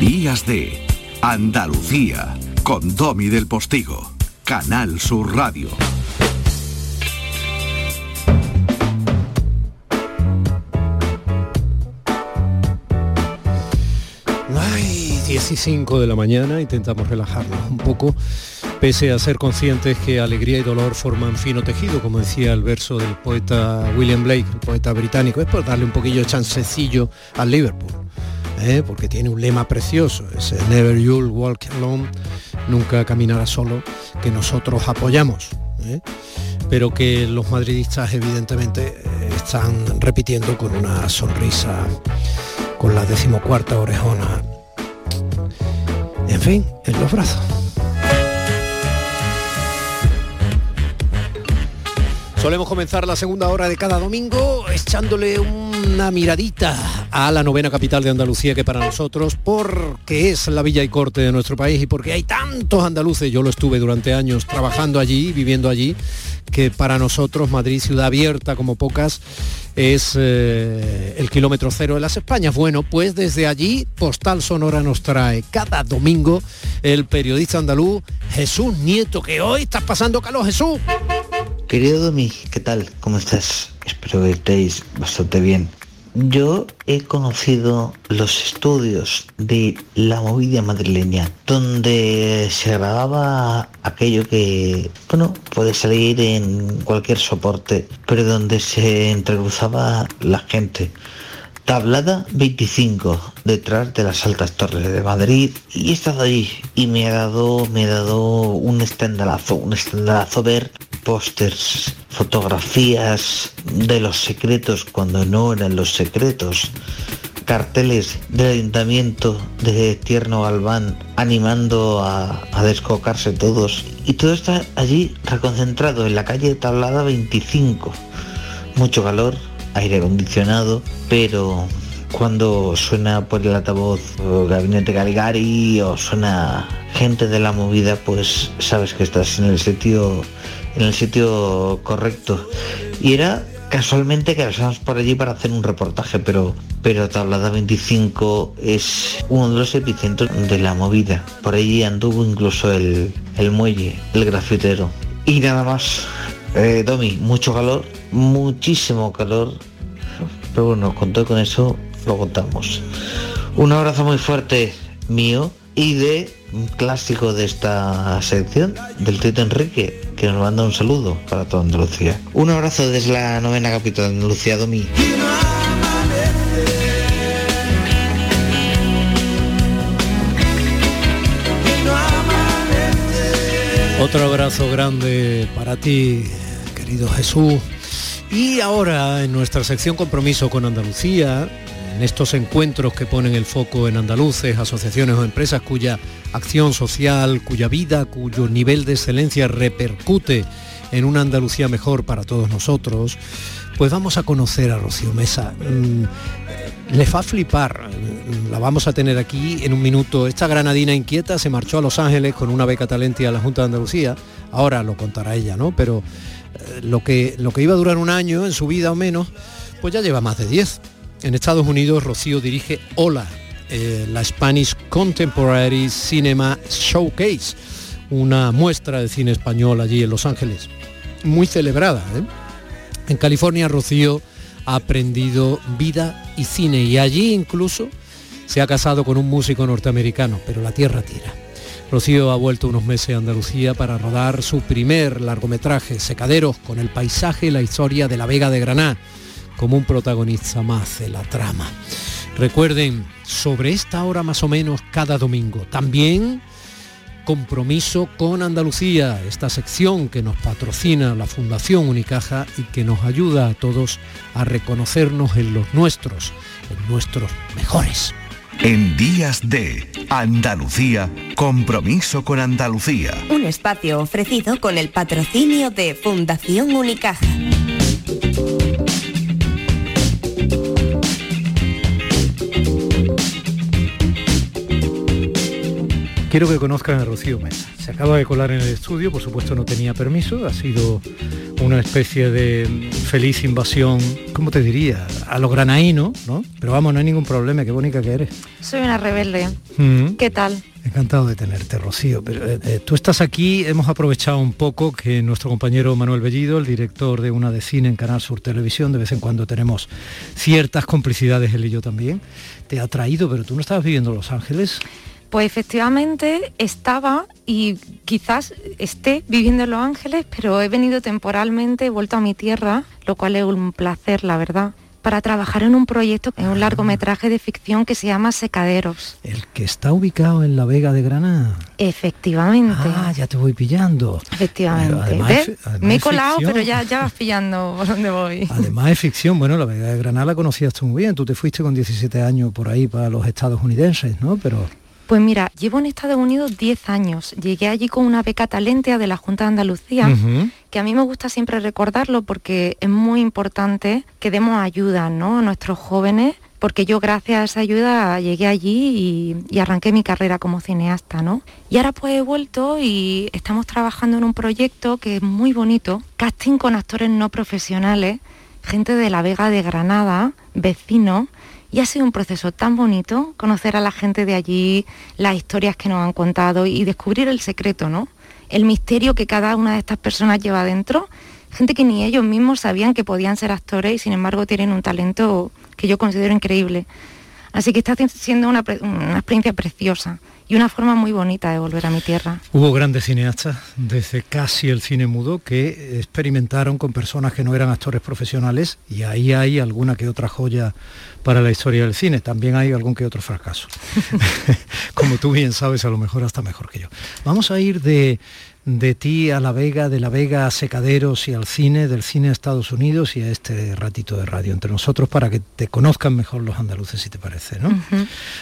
Días de Andalucía con Domi del Postigo, Canal Sur Radio. Ay, 15 de la mañana, intentamos relajarnos un poco, pese a ser conscientes que alegría y dolor forman fino tejido, como decía el verso del poeta William Blake, el poeta británico, es por darle un poquillo chancecillo al Liverpool. ¿Eh? porque tiene un lema precioso, ese Never You'll Walk Alone, nunca caminará solo, que nosotros apoyamos, ¿eh? pero que los madridistas evidentemente eh, están repitiendo con una sonrisa, con la decimocuarta orejona, en fin, en los brazos. Solemos comenzar la segunda hora de cada domingo echándole una miradita a la novena capital de Andalucía que para nosotros, porque es la villa y corte de nuestro país y porque hay tantos andaluces, yo lo estuve durante años trabajando allí, viviendo allí, que para nosotros Madrid, ciudad abierta como pocas, es eh, el kilómetro cero de las Españas. Bueno, pues desde allí Postal Sonora nos trae cada domingo el periodista andaluz Jesús Nieto, que hoy estás pasando calor, Jesús. Querido Domi, ¿qué tal? ¿Cómo estás? Espero que estéis bastante bien. Yo he conocido los estudios de la movida madrileña, donde se grababa aquello que, bueno, puede salir en cualquier soporte, pero donde se entrecruzaba la gente. Tablada 25, detrás de las altas torres de Madrid, y he estado allí y me ha dado, me ha dado un estendalazo, un estendalazo ver pósters, fotografías de los secretos cuando no eran los secretos, carteles del ayuntamiento de Tierno Albán animando a, a, descocarse todos. Y todo está allí reconcentrado en la calle Tablada 25. Mucho calor, aire acondicionado, pero cuando suena por el altavoz Gabinete Caligari o suena gente de la movida, pues sabes que estás en el sitio en el sitio correcto. Y era casualmente que pasamos por allí para hacer un reportaje, pero, pero Tablada 25 es uno de los epicentros de la movida. Por allí anduvo incluso el, el muelle, el grafitero. Y nada más. Eh, Domi, mucho calor, muchísimo calor. Pero bueno, con todo con eso lo contamos. Un abrazo muy fuerte mío y de un clásico de esta sección, del Tito Enrique, que nos manda un saludo para toda Andalucía. Un abrazo desde la novena capital de Andalucía, Domi. Otro abrazo grande para ti, querido Jesús. Y ahora en nuestra sección Compromiso con Andalucía, en estos encuentros que ponen el foco en andaluces, asociaciones o empresas cuya acción social, cuya vida, cuyo nivel de excelencia repercute en una Andalucía mejor para todos nosotros, pues vamos a conocer a Rocío Mesa. Mm, le va a flipar, mm, la vamos a tener aquí en un minuto. Esta granadina inquieta se marchó a Los Ángeles con una beca talentia a la Junta de Andalucía, ahora lo contará ella, ¿no? Pero eh, lo, que, lo que iba a durar un año en su vida o menos, pues ya lleva más de 10. En Estados Unidos, Rocío dirige Hola, eh, la Spanish Contemporary Cinema Showcase, una muestra de cine español allí en Los Ángeles, muy celebrada. ¿eh? En California, Rocío ha aprendido vida y cine y allí incluso se ha casado con un músico norteamericano, pero la tierra tira. Rocío ha vuelto unos meses a Andalucía para rodar su primer largometraje, Secaderos, con el paisaje y la historia de la Vega de Granada, como un protagonista más de la trama. Recuerden, sobre esta hora más o menos cada domingo. También compromiso con Andalucía, esta sección que nos patrocina la Fundación Unicaja y que nos ayuda a todos a reconocernos en los nuestros, en nuestros mejores. En días de Andalucía, compromiso con Andalucía. Un espacio ofrecido con el patrocinio de Fundación Unicaja. Quiero que conozcan a Rocío Mesa. Se acaba de colar en el estudio, por supuesto no tenía permiso, ha sido una especie de feliz invasión, ¿cómo te diría? A lo granaíno, ¿no? Pero vamos, no hay ningún problema, qué bonita que eres. Soy una rebelde. Mm. ¿Qué tal? Encantado de tenerte, Rocío. Pero, eh, eh, tú estás aquí, hemos aprovechado un poco que nuestro compañero Manuel Bellido, el director de una de cine en Canal Sur Televisión, de vez en cuando tenemos ciertas complicidades, él y yo también, te ha traído, pero tú no estabas viviendo en Los Ángeles. Pues efectivamente estaba y quizás esté viviendo en Los Ángeles, pero he venido temporalmente, he vuelto a mi tierra, lo cual es un placer, la verdad para trabajar en un proyecto, en un largometraje de ficción que se llama Secaderos. El que está ubicado en la Vega de Granada. Efectivamente. Ah, ya te voy pillando. Efectivamente. Me he colado, pero ya, ya vas pillando por dónde voy. Además es ficción. Bueno, la Vega de Granada la conocías tú muy bien. Tú te fuiste con 17 años por ahí para los Estados Unidos, ¿no? Pero... Pues mira, llevo en Estados Unidos 10 años. Llegué allí con una beca talentea de la Junta de Andalucía, que a mí me gusta siempre recordarlo porque es muy importante que demos ayuda ¿no? a nuestros jóvenes, porque yo gracias a esa ayuda llegué allí y, arranqué mi carrera como cineasta. ¿no? Y ahora pues he vuelto y estamos trabajando en un proyecto que es muy bonito, casting con actores no profesionales, gente de la Vega de Granada, vecinos, y ha sido un proceso tan bonito conocer a la gente de allí, las historias que nos han contado y descubrir el secreto, ¿no? El misterio que cada una de estas personas lleva dentro. Gente que ni ellos mismos sabían que podían ser actores y sin embargo tienen un talento que yo considero increíble. Así que está siendo una, una experiencia preciosa y una forma muy bonita de volver a mi tierra. Hubo grandes cineastas, desde casi el cine mudo, que experimentaron con personas que no eran actores profesionales y ahí hay alguna que otra joya para la historia del cine. También hay algún que otro fracaso. Como tú bien sabes, a lo mejor hasta mejor que yo. Vamos a ir de de ti a La Vega, de La Vega a Secaderos y al cine, del cine a Estados Unidos y a este ratito de radio entre nosotros para que te conozcan mejor los andaluces, si te parece, ¿no?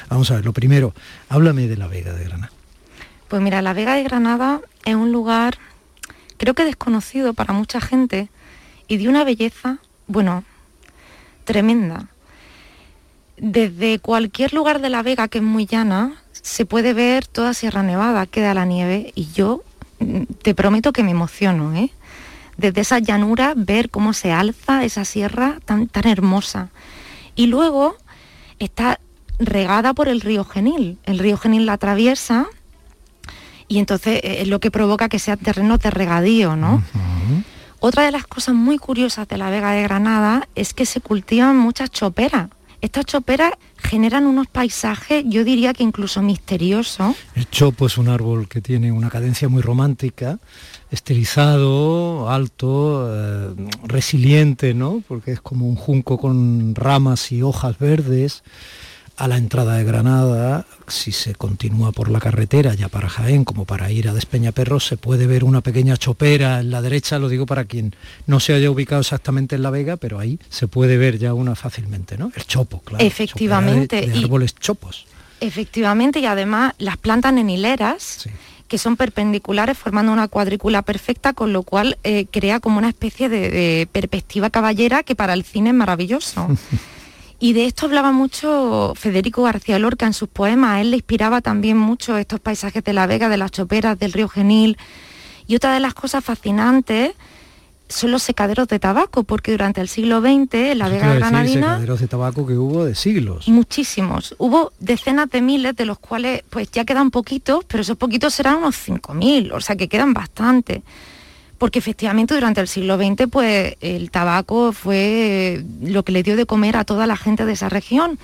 Vamos a ver, lo primero, háblame de La Vega de Granada. Pues mira, La Vega de Granada es un lugar, creo que desconocido para mucha gente y de una belleza, bueno, tremenda. Desde cualquier lugar de La Vega, que es muy llana, se puede ver toda Sierra Nevada, queda la nieve y yo te prometo que me emociono, ¿eh? Desde esa llanura ver cómo se alza esa sierra tan, tan hermosa. Y luego está regada por el río Genil. El río Genil la atraviesa y entonces eh, es lo que provoca que sea terreno de regadío, ¿no? Otra de las cosas muy curiosas de la Vega de Granada es que se cultivan muchas choperas. Estas choperas generan unos paisajes, yo diría que incluso misteriosos. El chopo es un árbol que tiene una cadencia muy romántica, estilizado, alto, eh, resiliente, ¿no? Porque es como un junco con ramas y hojas verdes a la entrada de Granada, si se continúa por la carretera ya para Jaén como para ir a Despeñaperros, se puede ver una pequeña chopera en la derecha, lo digo para quien no se haya ubicado exactamente en La Vega, pero ahí se puede ver ya una fácilmente, ¿no? El chopo, claro. Efectivamente. De, árboles chopos. Efectivamente, y además las plantan en hileras. que son perpendiculares formando una cuadrícula perfecta, con lo cual eh, crea como una especie de perspectiva caballera que para el cine es maravilloso. Y de esto hablaba mucho Federico García Lorca en sus poemas. A él le inspiraba también mucho estos paisajes de la Vega, de las choperas, del río Genil. Y otra de las cosas fascinantes son los secaderos de tabaco, porque durante el siglo XX la Vega Granadina... secaderos de tabaco que hubo de siglos. Muchísimos. Hubo decenas de miles, de los cuales pues ya quedan poquitos, pero esos poquitos serán unos 5.000, o sea que quedan bastante porque efectivamente durante el siglo XX pues el tabaco fue lo que le dio de comer a toda la gente de esa región.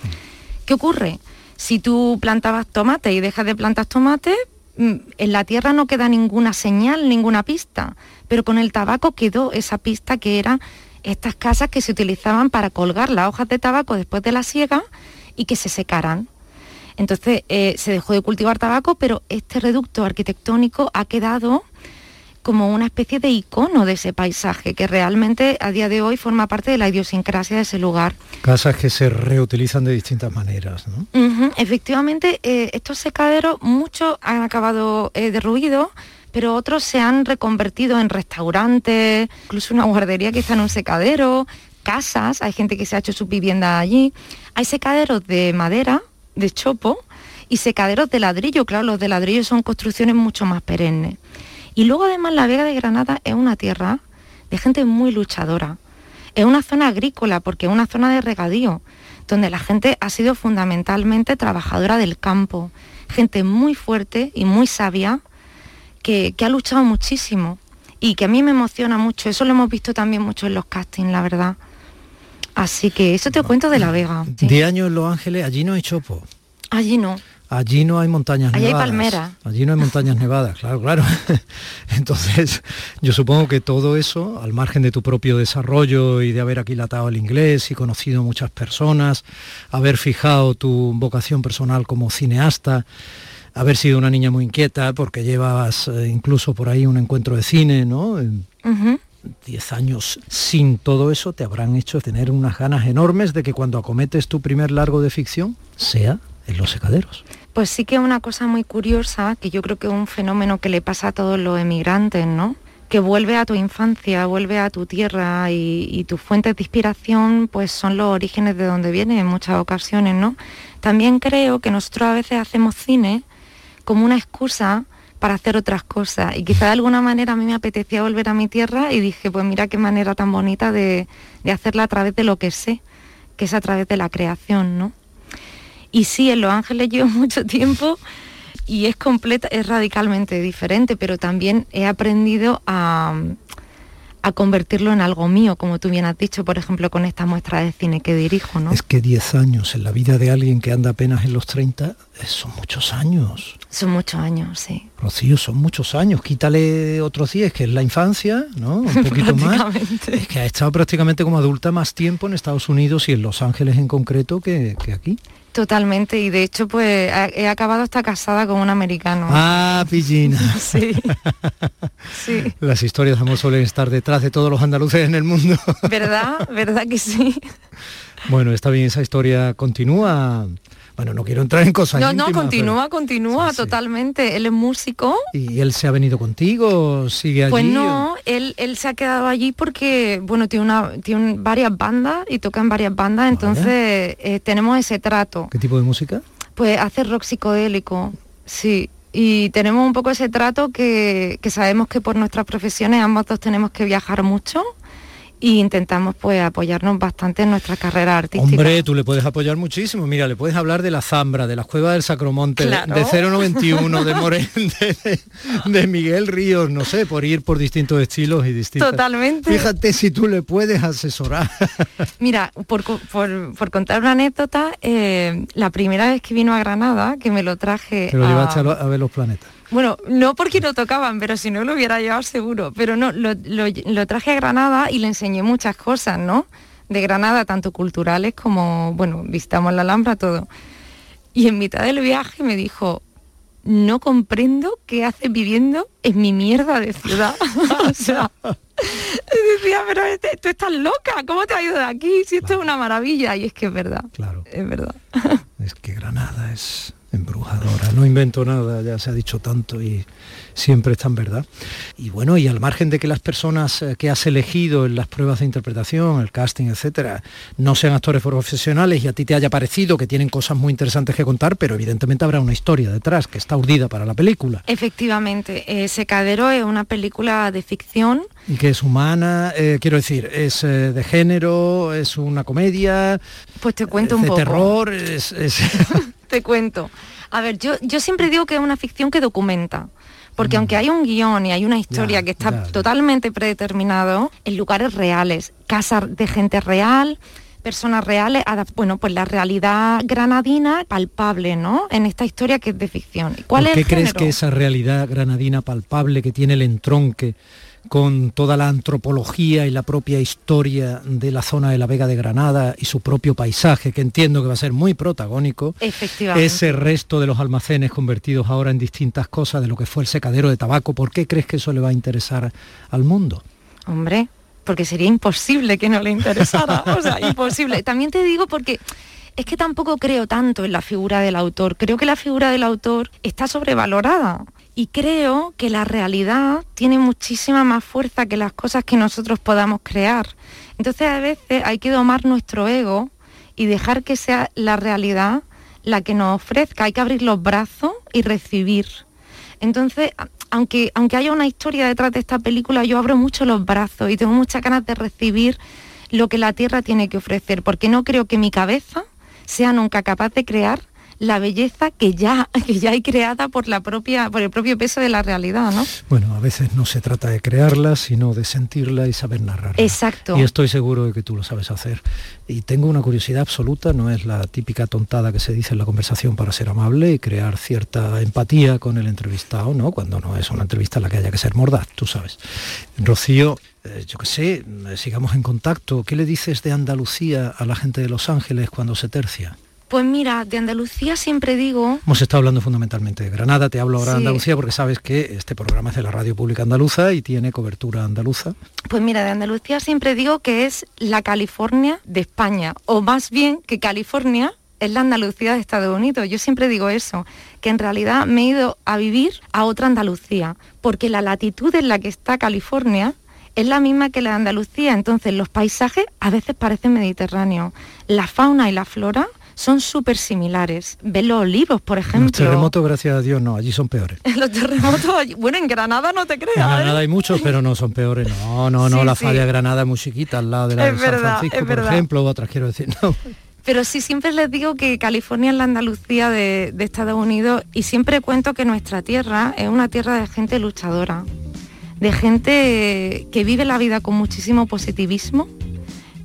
¿Qué ocurre? Si tú plantabas tomate y dejas de plantar tomate, mm, en la tierra no queda ninguna señal, ninguna pista, pero con el tabaco quedó esa pista que eran estas casas que se utilizaban para colgar las hojas de tabaco después de la siega y que se secaran. Entonces eh, se dejó de cultivar tabaco, pero este reducto arquitectónico ha quedado como una especie de icono de ese paisaje que realmente a día de hoy forma parte de la idiosincrasia de ese lugar. Casas que se reutilizan de distintas maneras, ¿no? Efectivamente, eh, estos secaderos, muchos han acabado eh, derruidos, pero otros se han reconvertido en restaurantes, incluso una guardería que está en un secadero, casas, hay gente que se ha hecho su vivienda allí. Hay secaderos de madera, de chopo, y secaderos de ladrillo, claro, los de ladrillo son construcciones mucho más perennes. Y luego además la Vega de Granada es una tierra de gente muy luchadora. Es una zona agrícola porque es una zona de regadío, donde la gente ha sido fundamentalmente trabajadora del campo, gente muy fuerte y muy sabia que, ha luchado muchísimo y que a mí me emociona mucho. Eso lo hemos visto también mucho en los castings, la verdad. Así que eso te cuento de La Vega. De años en Los Ángeles, allí no hay chopo. Allí no. Allí no hay montañas Allí nevadas. hay palmera. Allí no hay montañas nevadas, claro, claro. Entonces, yo supongo que todo eso, al margen de tu propio desarrollo y de haber aquilatado el inglés y conocido muchas personas, haber fijado tu vocación personal como cineasta, haber sido una niña muy inquieta porque llevas eh, incluso por ahí un encuentro de cine, ¿no? Diez años sin todo eso te habrán hecho tener unas ganas enormes de que cuando acometes tu primer largo de ficción sea en los secaderos. Pues sí que una cosa muy curiosa, que yo creo que es un fenómeno que le pasa a todos los emigrantes, ¿no? Que vuelve a tu infancia, vuelve a tu tierra y, tus fuentes de inspiración pues son los orígenes de donde viene en muchas ocasiones, ¿no? También creo que nosotros a veces hacemos cine como una excusa para hacer otras cosas. Y quizá de alguna manera a mí me apetecía volver a mi tierra y dije, pues mira qué manera tan bonita de, de hacerla a través de lo que sé, que es a través de la creación, ¿no? Y sí, en Los Ángeles llevo mucho tiempo y es completa, es radicalmente diferente, pero también he aprendido a, a convertirlo en algo mío, como tú bien has dicho, por ejemplo, con esta muestra de cine que dirijo, ¿no? Es que 10 años en la vida de alguien que anda apenas en los 30 eh, son muchos años. Son muchos años, sí. Rocío, son muchos años. Quítale otros 10, que es la infancia, ¿no? Un poquito más. Es que ha estado prácticamente como adulta más tiempo en Estados Unidos y en Los Ángeles en concreto que, que aquí. Totalmente, y de hecho pues he acabado hasta casada con un americano. Ah, pillina. sí. sí. Las historias de amor suelen estar detrás de todos los andaluces en el mundo. ¿Verdad? ¿Verdad que sí? Bueno, está bien, esa historia continúa bueno, no quiero entrar en cosas No, no, continúa, continúa totalmente. Él es músico. ¿Y él se ha venido contigo? ¿Sigue allí? Pues no, él, él se ha quedado allí porque, bueno, tiene, una, tiene varias bandas y toca en varias bandas, entonces eh, tenemos ese trato. ¿Qué tipo de música? Pues hace rock psicodélico, sí. Y tenemos un poco ese trato que, que sabemos que por nuestras profesiones ambos dos tenemos que viajar mucho y intentamos pues apoyarnos bastante en nuestra carrera artística. Hombre, tú le puedes apoyar muchísimo. Mira, le puedes hablar de la Zambra, de la Cueva del Sacromonte, de 091, de Morén, de, Miguel Ríos, no sé, por ir por distintos estilos y distintos. Totalmente. Fíjate si tú le puedes asesorar. Mira, por, por, contar una anécdota, eh, la primera vez que vino a Granada, que me lo traje... Pero lo llevaste a ver los planetas. Bueno, no porque no tocaban, pero si no lo hubiera llevado seguro. Pero no, lo, traje a Granada y le enseñé muchas cosas, ¿no? De Granada, tanto culturales como, bueno, visitamos la Alhambra, todo. Y en mitad del viaje me dijo, no comprendo qué haces viviendo en mi mierda de ciudad. o sea, decía, pero este, tú estás loca, ¿cómo te has ido de aquí? Si esto es una maravilla. Y es que es verdad. Claro. Es verdad. es que Granada es embrujadora. No invento nada, ya se ha dicho tanto y siempre está en verdad. Y bueno, y al margen de que las personas eh, que has elegido en las pruebas de interpretación, el casting, etcétera, no sean actores profesionales y a ti te haya parecido que tienen cosas muy interesantes que contar, pero evidentemente habrá una historia detrás que está urdida para la película. Efectivamente, eh, Secadero es una película de ficción. Y que es humana, eh, quiero decir, es de género, es una comedia. Pues te cuento un de poco. terror, es... te cuento. A ver, yo, yo siempre digo que es una ficción que documenta. Porque mm. aunque hay un guion y hay una historia que está totalmente predeterminado, en lugares reales, casas de gente real, personas reales, bueno, pues la realidad granadina palpable, ¿no? En esta historia que es de ficción. ¿Cuál ¿Por qué crees que esa realidad granadina palpable que tiene el entronque con toda la antropología y la propia historia de la zona de la Vega de Granada y su propio paisaje, que entiendo que va a ser muy protagónico, ese resto de los almacenes convertidos ahora en distintas cosas de lo que fue el secadero de tabaco, ¿por qué crees que eso le va a interesar al mundo? Hombre, porque sería imposible que no le interesara, o sea, imposible. También te digo porque es que tampoco creo tanto en la figura del autor, creo que la figura del autor está sobrevalorada y creo que la realidad tiene muchísima más fuerza que las cosas que nosotros podamos crear. Entonces a veces hay que domar nuestro ego y dejar que sea la realidad la que nos ofrezca, hay que abrir los brazos y recibir. Entonces, aunque, aunque haya una historia detrás de esta película, yo abro mucho los brazos y tengo muchas ganas de recibir lo que la Tierra tiene que ofrecer, porque no creo que mi cabeza sea nunca capaz de crear la belleza que ya, que ya hay creada por, la propia, por el propio peso de la realidad, ¿no? Bueno, a veces no se trata de crearla, sino de sentirla y saber narrarla. Exacto. Y estoy seguro de que tú lo sabes hacer. Y tengo una curiosidad absoluta, no es la típica tontada que se dice en la conversación para ser amable y crear cierta empatía con el entrevistado, ¿no? Cuando no es una entrevista en la que haya que ser mordaz, tú sabes. Rocío, eh, yo qué sé, sigamos en contacto. ¿Qué le dices de Andalucía a la gente de Los Ángeles cuando se tercia? Pues mira, de Andalucía siempre digo... Hemos estado hablando fundamentalmente de Granada, te hablo ahora de Andalucía porque sabes que este programa es de la Radio Pública Andaluza y tiene cobertura andaluza. Pues mira, de Andalucía siempre digo que es la California de España, o más bien que California es la Andalucía de Estados Unidos. Yo siempre digo eso, que en realidad me he ido a vivir a otra Andalucía, porque la latitud en la que está California es la misma que la de Andalucía, entonces los paisajes a veces parecen mediterráneos. La fauna y la flora son súper similares. Ven los olivos, por ejemplo. Los terremotos, gracias a Dios, no, allí son peores. los terremotos, bueno, en Granada no te creas. En Granada ¿eh? hay muchos, pero no son peores. No, no, no, la falla de Granada es muy chiquita, al lado de la de San Francisco, por ejemplo, otras quiero decir. No. Pero sí siempre les digo que California es la Andalucía de, de Estados Unidos y siempre cuento que nuestra tierra es una tierra de gente luchadora, de gente que vive la vida con muchísimo positivismo,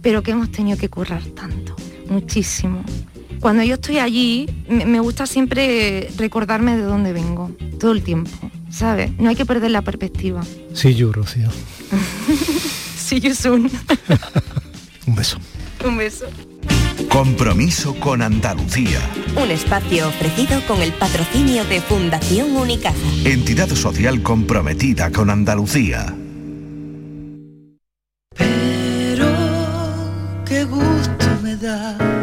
pero que hemos tenido que currar tanto, muchísimo cuando yo estoy allí, me gusta siempre recordarme de dónde vengo, todo el tiempo, ¿sabes? No hay que perder la perspectiva. Sí, yo, Rocío. sí, yo soon. Un beso. Un beso. Compromiso con Andalucía. Un espacio ofrecido con el patrocinio de Fundación Unicaja. Entidad social comprometida con Andalucía. Pero qué gusto me da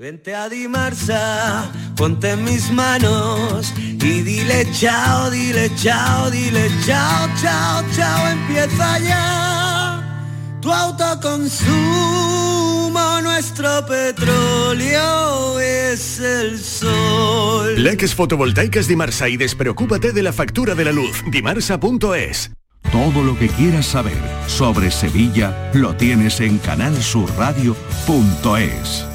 Vente a Dimarsa, ponte en mis manos y dile chao, dile chao, dile chao, chao, chao, empieza ya tu autoconsumo, nuestro petróleo es el sol. Leques fotovoltaicas Dimarsa y despreocúpate de la factura de la luz, dimarsa.es. Todo lo que quieras saber sobre Sevilla lo tienes en canalsurradio.es.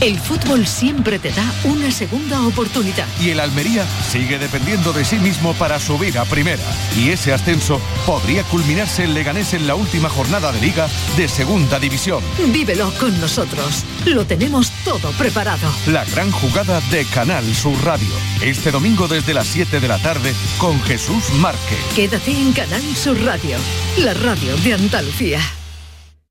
El fútbol siempre te da una segunda oportunidad. Y el Almería sigue dependiendo de sí mismo para subir a primera. Y ese ascenso podría culminarse en Leganés en la última jornada de liga de segunda división. Vívelo con nosotros. Lo tenemos todo preparado. La gran jugada de Canal Sur Radio. Este domingo desde las 7 de la tarde con Jesús Márquez. Quédate en Canal Sur Radio, la radio de Andalucía.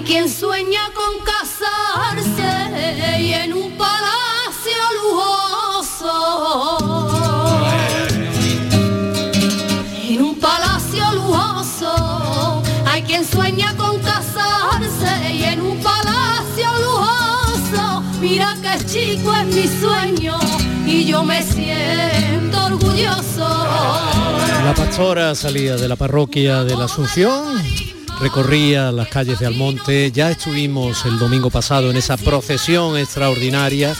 Hay quien sueña con casarse y en un palacio lujoso. En un palacio lujoso. Hay quien sueña con casarse y en un palacio lujoso. Mira que chico es mi sueño y yo me siento orgulloso. La pastora salía de la parroquia de la Asunción, recorría las calles de Almonte, ya estuvimos el domingo pasado en esa procesión extraordinaria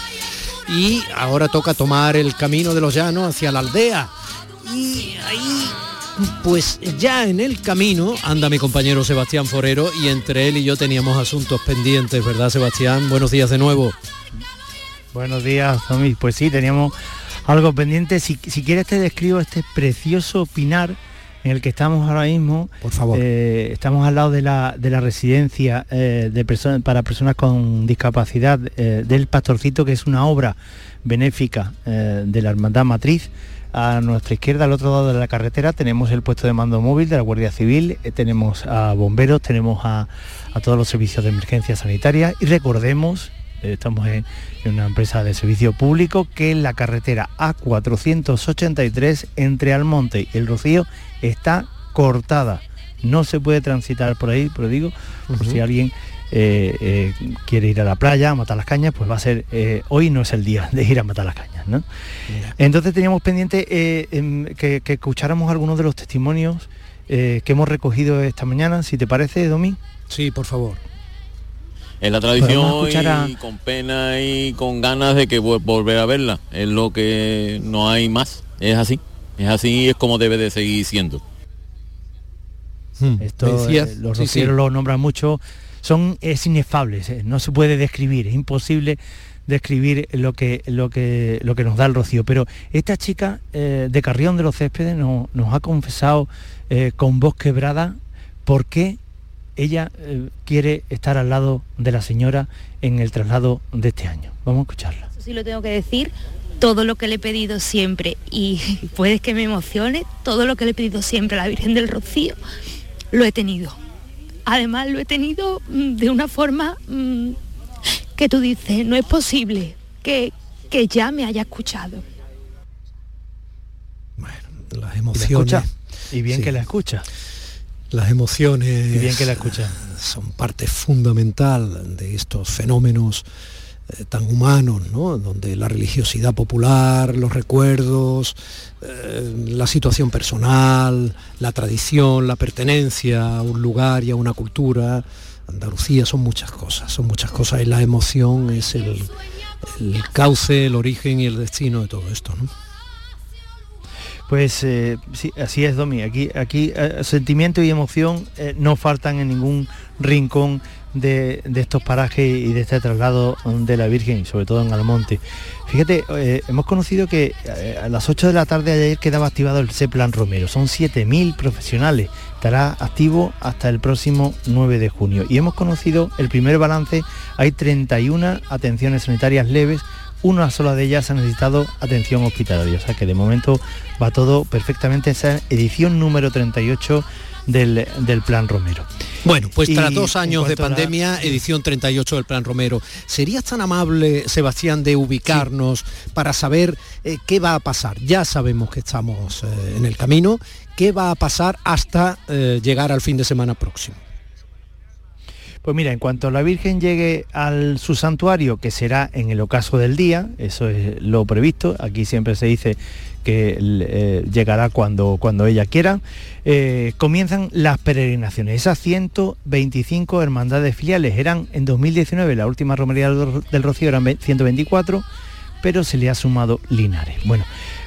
y ahora toca tomar el camino de los llanos hacia la aldea. Y ahí, pues ya en el camino anda mi compañero Sebastián Forero y entre él y yo teníamos asuntos pendientes, ¿verdad Sebastián? Buenos días de nuevo. Buenos días. Pues sí, teníamos algo pendiente. Si, si quieres te describo este precioso pinar en el que estamos ahora mismo. Por favor. Eh, estamos al lado de la, de la residencia eh, de personas para personas con discapacidad eh, del Pastorcito, que es una obra benéfica de la Hermandad Matriz. A nuestra izquierda, al otro lado de la carretera, tenemos el puesto de mando móvil de la Guardia Civil, tenemos a bomberos, tenemos a, a todos los servicios de emergencia sanitaria y recordemos, estamos en, en una empresa de servicio público, que la carretera A483 entre Almonte y El Rocío está cortada. No se puede transitar por ahí, pero digo, por si alguien eh, eh, quiere ir a la playa a matar las cañas, pues va a ser, eh, hoy no es el día de ir a matar las cañas, ¿no? Entonces teníamos pendiente eh, em, que, que escucháramos algunos de los testimonios eh, que hemos recogido esta mañana, si te parece, Domi. Sí, por favor. Es la tradición escuchar a- y con pena y con ganas de que vol- volver a verla. Es lo que no hay más. Es así. Es así y es como debe de seguir siendo. Esto Me decías, eh, los sí, rocieros sí. lo nombran mucho. Son es inefables, eh, no se puede describir, es imposible describir lo que lo que lo que nos da el rocío. Pero esta chica eh, de Carrión de los Céspedes no- nos ha confesado eh, con voz quebrada por qué ella eh, quiere estar al lado de la señora en el traslado de este año. Vamos a escucharla. Eso sí lo tengo que decir, todo lo que le he pedido siempre, y puedes que me emocione, todo lo que le he pedido siempre a la Virgen del Rocío, lo he tenido. Además lo he tenido mm, de una forma mm, que tú dices, no es posible que, que ya me haya escuchado. Las ¿Y emociones. la escucha? Y bien Sí. que la escucha. Las emociones Y bien que la escucha. son parte fundamental de estos fenómenos eh, tan humanos, ¿no? donde la religiosidad popular, los recuerdos, eh, la situación personal, la tradición, la pertenencia a un lugar y a una cultura, Andalucía son muchas cosas, son muchas cosas y la emoción es el, el cauce, el origen y el destino de todo esto. ¿no? Pues eh, sí, así es, Domi. Aquí, aquí eh, sentimiento y emoción eh, no faltan en ningún rincón de, de estos parajes y de este traslado de la Virgen, sobre todo en Almonte. Fíjate, hemos conocido que a las 8 de la tarde de ayer quedaba activado el C-Plan Romero. Son 7.000 profesionales. Estará activo hasta el próximo 9 de junio. Y hemos conocido el primer balance. Hay 31 atenciones sanitarias leves una sola de ellas ha necesitado atención hospitalaria. O sea que de momento va todo perfectamente esa edición número 38 del, del Plan Romero. Bueno, pues Y tras dos en años de la- pandemia, edición 38 del Plan Romero, ¿serías tan amable, Sebastián, de ubicarnos para saber eh, qué va a pasar? Ya sabemos que estamos eh, en el camino, ¿qué va a pasar hasta eh, llegar al fin de semana próximo? Pues mira, en cuanto la Virgen llegue al su santuario, que será en el ocaso del día, eso es lo previsto, aquí siempre se dice que eh, llegará cuando, cuando ella quiera, eh, comienzan las peregrinaciones. Esas 125 hermandades filiales eran en 2019, la última romería del Rocío eran ve- 124, pero se le ha sumado Linares. Bueno,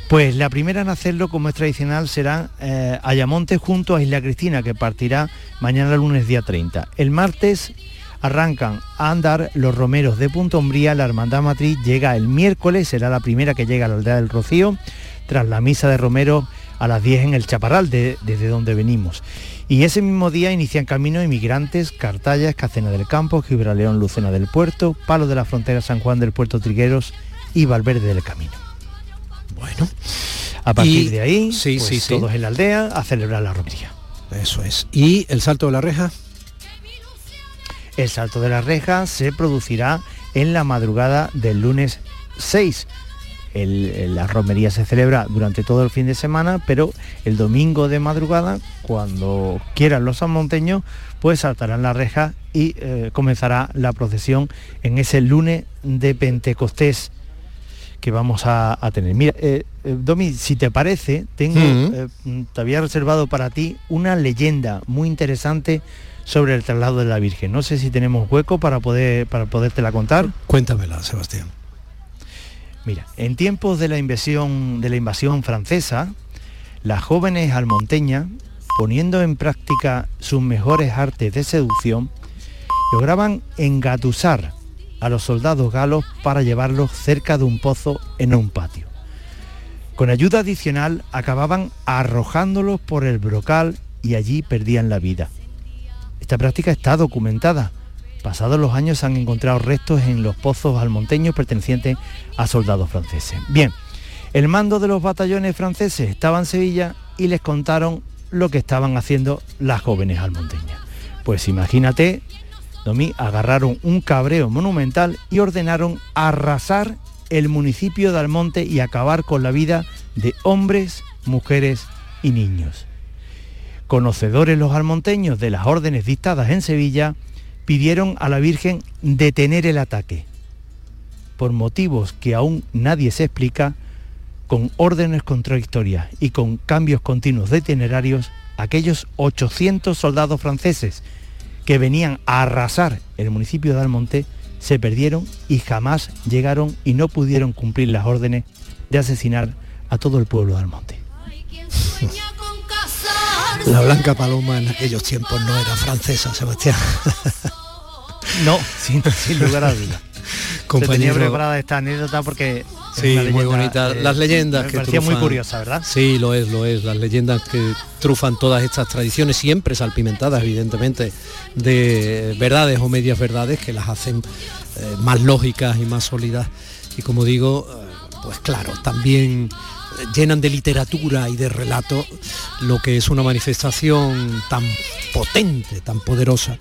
pues la primera en hacerlo, como es tradicional, será eh, Ayamonte junto a Isla Cristina, que partirá mañana lunes día 30. El martes arrancan a andar los romeros de Punta Umbría, la Hermandad Matriz llega el miércoles, será la primera que llega a la aldea del Rocío, tras la misa de Romero a las 10 en el Chaparral, de- desde donde venimos. Y ese mismo día inician camino inmigrantes, Cartaya, Escacena del Campo, Gibraleón, Lucena del Puerto, Palo de la Frontera, San Juan del Puerto Trigueros y Valverde del Camino. Bueno. A partir Y- de ahí, sí, pues, sí, sí. todos en la aldea a celebrar la romería. Eso es. ¿Y el salto de la reja? El salto de la reja se producirá en la madrugada del lunes 6. la romería se celebra durante todo el fin de semana, pero el domingo de madrugada, cuando quieran los sanmonteños, pues saltarán la reja y eh, comenzará la procesión en ese lunes de Pentecostés que vamos a, tener. Mira, eh, eh, Domi, si te parece, tengo, te había reservado para ti una leyenda muy interesante sobre el traslado de la Virgen. No sé si tenemos hueco para poder para podértela contar. Cuéntamela, Sebastián. Mira, en tiempos de la invasión de la invasión francesa, las jóvenes almonteñas, poniendo en práctica sus mejores artes de seducción, lograban engatusar a los soldados galos para llevarlos cerca de un pozo en un patio. Con ayuda adicional acababan arrojándolos por el brocal y allí perdían la vida. Esta práctica está documentada. Pasados los años se han encontrado restos en los pozos almonteños pertenecientes a soldados franceses. Bien, el mando de los batallones franceses estaba en Sevilla y les contaron lo que estaban haciendo las jóvenes almonteñas. Pues imagínate, Domí, agarraron un cabreo monumental y ordenaron arrasar el municipio de Almonte y acabar con la vida de hombres, mujeres y niños. Conocedores los almonteños de las órdenes dictadas en Sevilla, pidieron a la Virgen detener el ataque. Por motivos que aún nadie se explica, con órdenes contradictorias y con cambios continuos de itinerarios, aquellos 800 soldados franceses que venían a arrasar el municipio de Almonte se perdieron y jamás llegaron y no pudieron cumplir las órdenes de asesinar a todo el pueblo de Almonte. La Blanca Paloma en aquellos tiempos no era francesa, Sebastián. no, sin, lugar a dudas. Compañero... tenía preparada esta anécdota porque sí, muy bonita. Eh, las leyendas me que parecía muy curiosa, ¿verdad? Sí, lo es, lo es. Las leyendas que trufan todas estas tradiciones, siempre salpimentadas, evidentemente, de verdades o medias verdades que las hacen eh, más lógicas y más sólidas. Y como digo, eh, pues claro, también llenan de literatura y de relato lo que es una manifestación tan potente, tan poderosa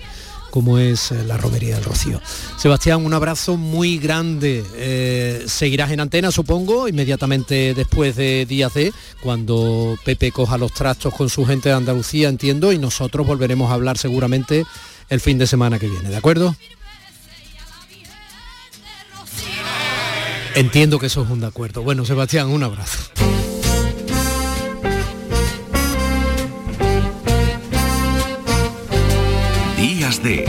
como es eh, la romería del Rocío. Sebastián, un abrazo muy grande. Eh, seguirás en antena, supongo, inmediatamente después de Días de, cuando Pepe coja los trastos con su gente de Andalucía, entiendo, y nosotros volveremos a hablar seguramente el fin de semana que viene, ¿de acuerdo? Entiendo que eso es un de acuerdo. Bueno, Sebastián, un abrazo. Días de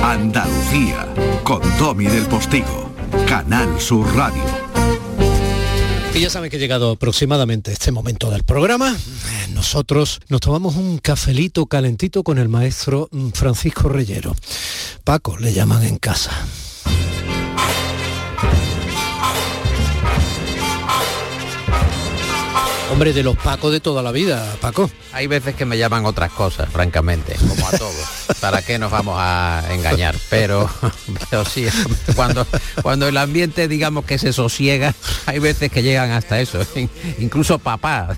Andalucía con Domi del Postigo, Canal Sur Radio. Y ya saben que ha llegado aproximadamente este momento del programa. Nosotros nos tomamos un cafelito calentito con el maestro Francisco Reyero. Paco le llaman en casa. Hombre, de los Pacos de toda la vida, Paco. Hay veces que me llaman otras cosas, francamente, como a todos. ¿Para qué nos vamos a engañar? Pero, pero sí, cuando, cuando el ambiente, digamos, que se sosiega, hay veces que llegan hasta eso. Incluso papá,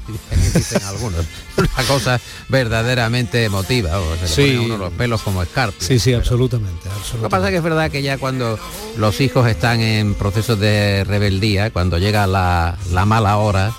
dicen algunos. Una cosa verdaderamente emotiva. O se sí. uno los pelos como escarpias. Sí, sí, absolutamente, absolutamente. Lo que pasa es que es verdad que ya cuando los hijos están en procesos de rebeldía, cuando llega la, la mala hora,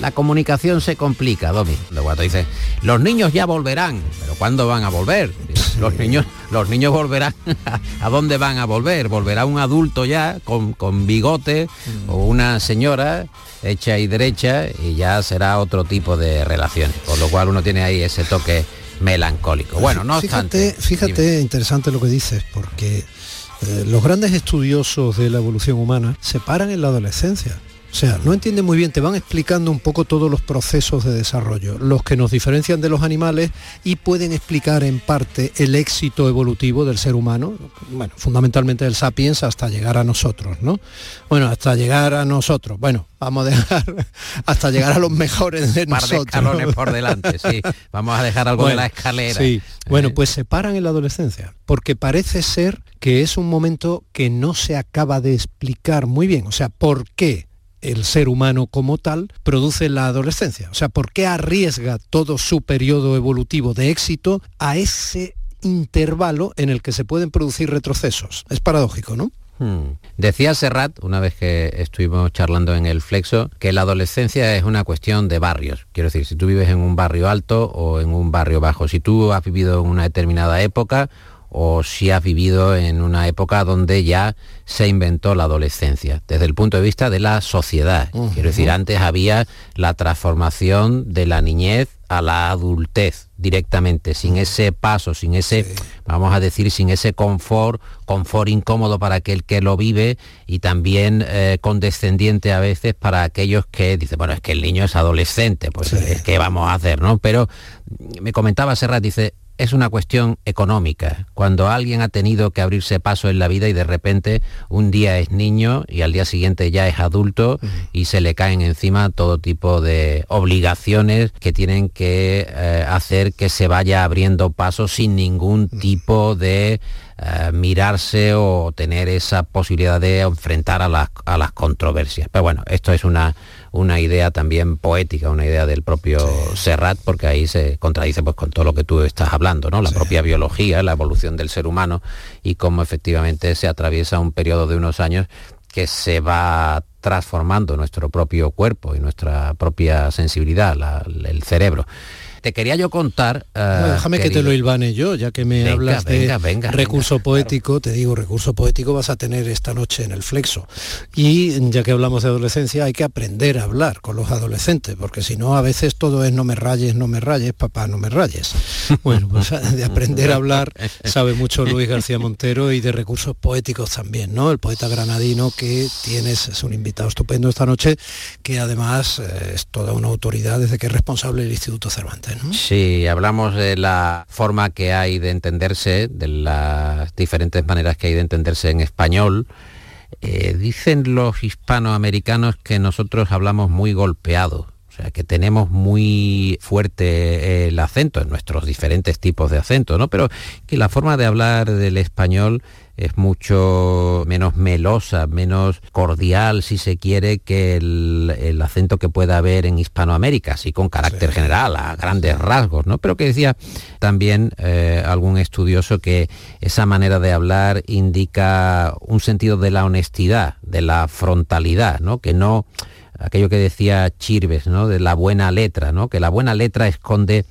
la comunicación se complica, Domi. Luego dice, los niños ya volverán, pero ¿cuándo van a volver? Los niños, los niños volverán, ¿a dónde van a volver? ¿Volverá un adulto ya con, bigote mm. o una señora hecha y derecha y ya será otro tipo de relaciones? Por lo cual uno tiene ahí ese toque melancólico. Bueno, no fíjate, obstante... Fíjate, interesante lo que dices, porque eh, los grandes estudiosos de la evolución humana se paran en la adolescencia o sea, no entienden muy bien, te van explicando un poco todos los procesos de desarrollo, los que nos diferencian de los animales y pueden explicar en parte el éxito evolutivo del ser humano, bueno, fundamentalmente del sapiens hasta llegar a nosotros, ¿no? Bueno, hasta llegar a nosotros, bueno, vamos a dejar hasta llegar a los mejores de nosotros. De por delante, sí. Vamos a dejar algo de la escalera. Sí. Bueno, pues se paran en la adolescencia, porque parece ser que es un momento que no se acaba de explicar muy bien. O sea, ¿por qué? El ser humano como tal produce la adolescencia. O sea, ¿por qué arriesga todo su periodo evolutivo de éxito a ese intervalo en el que se pueden producir retrocesos. Es paradójico, ¿no? Hmm. Decía Serrat, una vez que estuvimos charlando en el Flexo, que la adolescencia es una cuestión de barrios. Quiero decir, si tú vives en un barrio alto o en un barrio bajo, si tú has vivido en una determinada época o si has vivido en una época donde ya se inventó la adolescencia, desde el punto de vista de la sociedad. Quiero decir, antes había la transformación de la niñez a la adultez directamente, sin ese paso, sin ese, vamos a decir, sin ese confort, confort incómodo para aquel que lo vive y también eh, condescendiente a veces para aquellos que dicen, bueno, es que el niño es adolescente, pues es que vamos a hacer, ¿no? Pero me comentaba Serrat, dice, es una cuestión económica. Cuando alguien ha tenido que abrirse paso en la vida y de repente un día es niño y al día siguiente ya es adulto y se le caen encima todo tipo de obligaciones que tienen que eh, hacer que se vaya abriendo paso sin ningún tipo de eh, mirarse o tener esa posibilidad de enfrentar a las, a las controversias. Pero bueno, esto es una una idea también poética, una idea del propio Serrat, porque ahí se contradice pues con todo lo que tú estás hablando, ¿no? La propia biología, la evolución del ser humano y cómo efectivamente se atraviesa un periodo de unos años que se va transformando nuestro propio cuerpo y nuestra propia sensibilidad, el cerebro te quería yo contar... Eh, déjame que te lo hilvane yo, ya que me hablas de recurso poético, te digo, recurso poético vas a tener esta noche en el Flexo. Y ya que hablamos de adolescencia, hay que aprender a hablar con los adolescentes, porque si no, a veces todo es no me rayes, no me rayes, papá, no me rayes. Bueno, pues de aprender a hablar sabe mucho Luis García Montero y de recursos poéticos también, ¿no? El poeta granadino que tienes, es un invitado estupendo esta noche, que además eh, es toda una autoridad desde que es responsable del Instituto Cervantes. Sí, hablamos de la forma que hay de entenderse, de las diferentes maneras que hay de entenderse en español. Eh, dicen los hispanoamericanos que nosotros hablamos muy golpeado, o sea, que tenemos muy fuerte el acento en nuestros diferentes tipos de acento, ¿no? Pero que la forma de hablar del español es mucho menos melosa, menos cordial, si se quiere, que el, acento que pueda haber en Hispanoamérica, así con carácter general, a grandes rasgos, ¿no? Pero que decía también eh, algún estudioso que esa manera de hablar indica un sentido de la honestidad, de la frontalidad, ¿no? Que no aquello que decía Chirves, ¿no? De la buena letra, ¿no? Que la buena letra esconde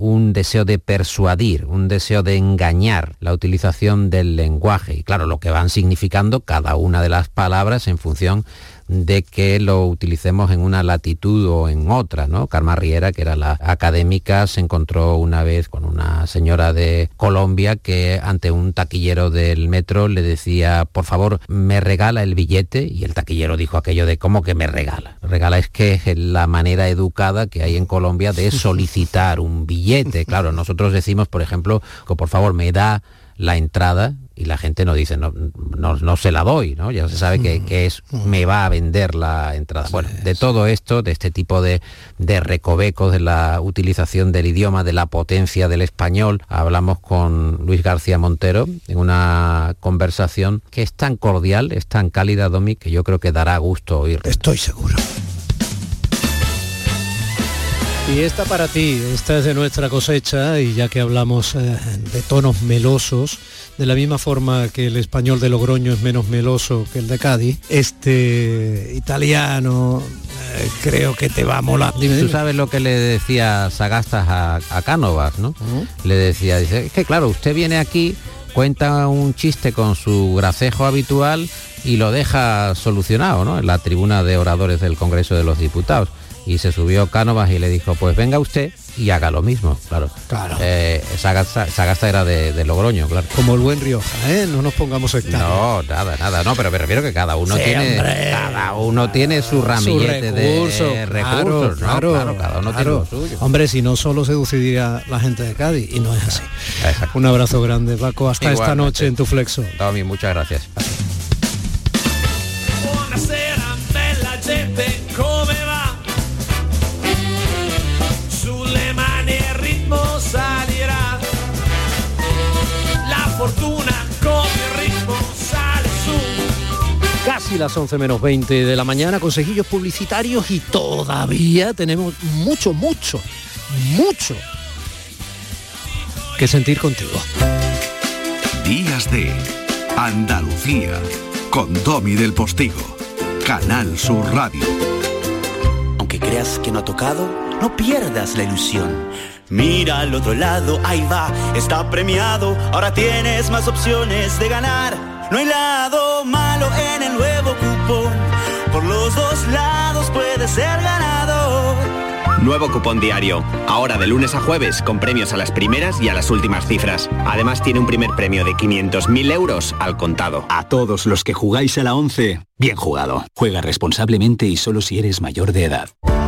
un deseo de persuadir, un deseo de engañar la utilización del lenguaje. Y claro, lo que van significando cada una de las palabras en función de que lo utilicemos en una latitud o en otra, ¿no? Karma Riera, que era la académica, se encontró una vez con una señora de Colombia que ante un taquillero del metro le decía, por favor, me regala el billete, y el taquillero dijo aquello de, ¿cómo que me regala? Regala es que es la manera educada que hay en Colombia de solicitar un billete. Claro, nosotros decimos, por ejemplo, que por favor me da la entrada y la gente no dice, no, no, se la doy, ¿no? Ya se sabe que, es, me va a vender la entrada. bueno, de todo esto, de este tipo de, de recovecos, de la utilización del idioma, de la potencia del español, hablamos con Luis García Montero en una conversación que es tan cordial, es tan cálida, Domi, que yo creo que dará gusto oír. Estoy seguro. Y esta para ti, esta es de nuestra cosecha y ya que hablamos eh, de tonos melosos, de la misma forma que el español de Logroño es menos meloso que el de Cádiz, este italiano eh, creo que te va a molar. Tú sabes lo que le decía Sagastas a, Cánovas, ¿no? Le decía, dice, es que claro, usted viene aquí, cuenta un chiste con su gracejo habitual y lo deja solucionado, ¿no? En la tribuna de oradores del Congreso de los Diputados y se subió Cánovas y le dijo, pues venga usted y haga lo mismo, claro. Claro. Eh, esa, gasta, era de, Logroño, claro. Como el buen Rioja, ¿eh? No nos pongamos sectarios. No, nada, nada, no, pero me refiero que cada uno tiene cada uno tiene su ramillete de recursos, claro, claro, cada uno tiene lo suyo. Hombre, si no solo seduciría la gente de Cádiz y no es así. Un abrazo grande, Paco, hasta esta noche en tu flexo. Tommy, muchas gracias. Casi las 11 menos 20 de la mañana, consejillos publicitarios y todavía tenemos mucho, mucho, mucho que sentir contigo. de Andalucía con Domi del Postigo, Canal Sur Radio. Aunque creas que no ha tocado, no pierdas la ilusión. Mira al otro lado, ahí va, está premiado. Ahora tienes más opciones de ganar. No hay lado malo en el nuevo cupón. Por los dos lados puedes ser ganador. Nuevo cupón diario. Ahora de lunes a jueves con premios a las primeras y a las últimas cifras. Además tiene un primer premio de 500.000 euros al contado. A todos los que jugáis a la 11, bien jugado. Juega responsablemente y solo si eres mayor de edad.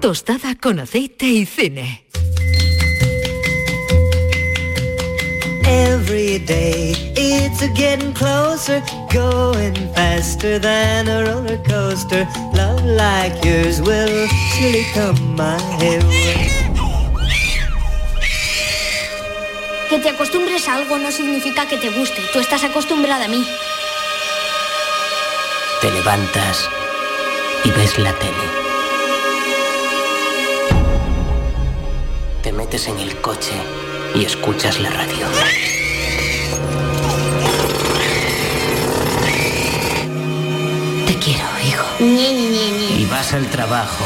Tostada con aceite y cine. Every day it's a getting closer, going faster than a roller coaster. Love like yours will surely come my way. Que te acostumbres a algo no significa que te guste. Tú estás acostumbrada a mí. Te levantas y ves la tele. Metes en el coche y escuchas la radio. Te quiero, hijo. Y vas al trabajo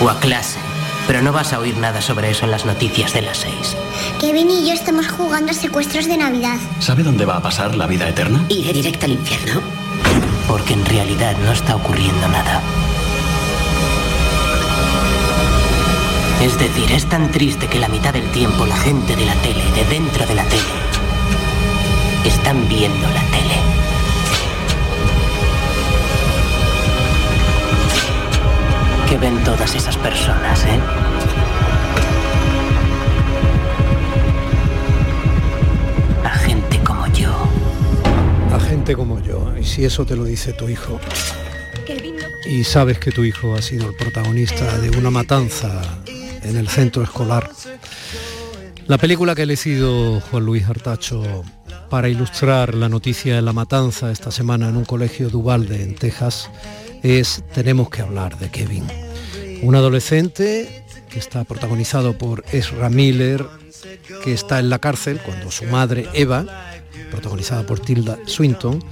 o a clase, pero no vas a oír nada sobre eso en las noticias de las seis. Kevin y yo estamos jugando a secuestros de Navidad. ¿Sabe dónde va a pasar la vida eterna? Iré directo al infierno. Porque en realidad no está ocurriendo nada. Es decir, es tan triste que la mitad del tiempo la gente de la tele, de dentro de la tele, están viendo la tele. ¿Qué ven todas esas personas, eh? A gente como yo. A gente como yo. Y si eso te lo dice tu hijo. Y sabes que tu hijo ha sido el protagonista de una matanza en el centro escolar. La película que ha elegido Juan Luis Artacho para ilustrar la noticia de la matanza esta semana en un colegio de Uvalde, en Texas, es Tenemos que hablar de Kevin. Un adolescente que está protagonizado por Ezra Miller, que está en la cárcel cuando su madre, Eva, protagonizada por Tilda Swinton,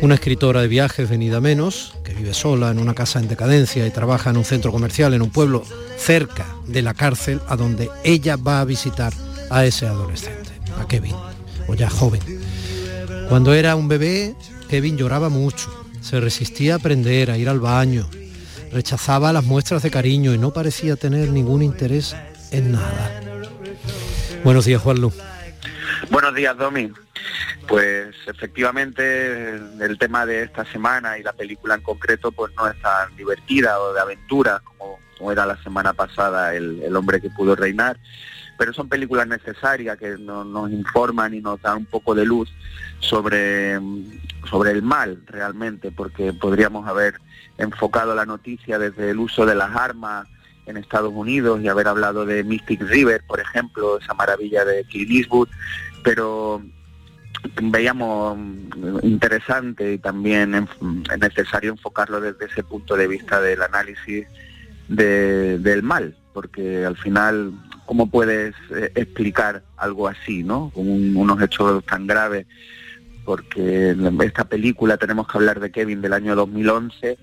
Una escritora de viajes venida menos, que vive sola en una casa en decadencia y trabaja en un centro comercial en un pueblo cerca de la cárcel a donde ella va a visitar a ese adolescente, a Kevin, o ya joven. Cuando era un bebé, Kevin lloraba mucho, se resistía a aprender, a ir al baño, rechazaba las muestras de cariño y no parecía tener ningún interés en nada. Buenos días, Juan Lu. Buenos días, Domi. Pues efectivamente el tema de esta semana y la película en concreto pues no es tan divertida o de aventura como, era la semana pasada el, hombre que pudo reinar, pero son películas necesarias que no- nos informan y nos dan un poco de luz sobre, sobre el mal realmente, porque podríamos haber enfocado la noticia desde el uso de las armas en Estados Unidos y haber hablado de Mystic River, por ejemplo, esa maravilla de Clint Eastwood, pero veíamos interesante y también necesario enfocarlo desde ese punto de vista del análisis de- del mal, porque al final, ¿cómo puedes eh, explicar algo así, no? Con un- unos hechos tan graves, porque esta película tenemos que hablar de Kevin del año 2011,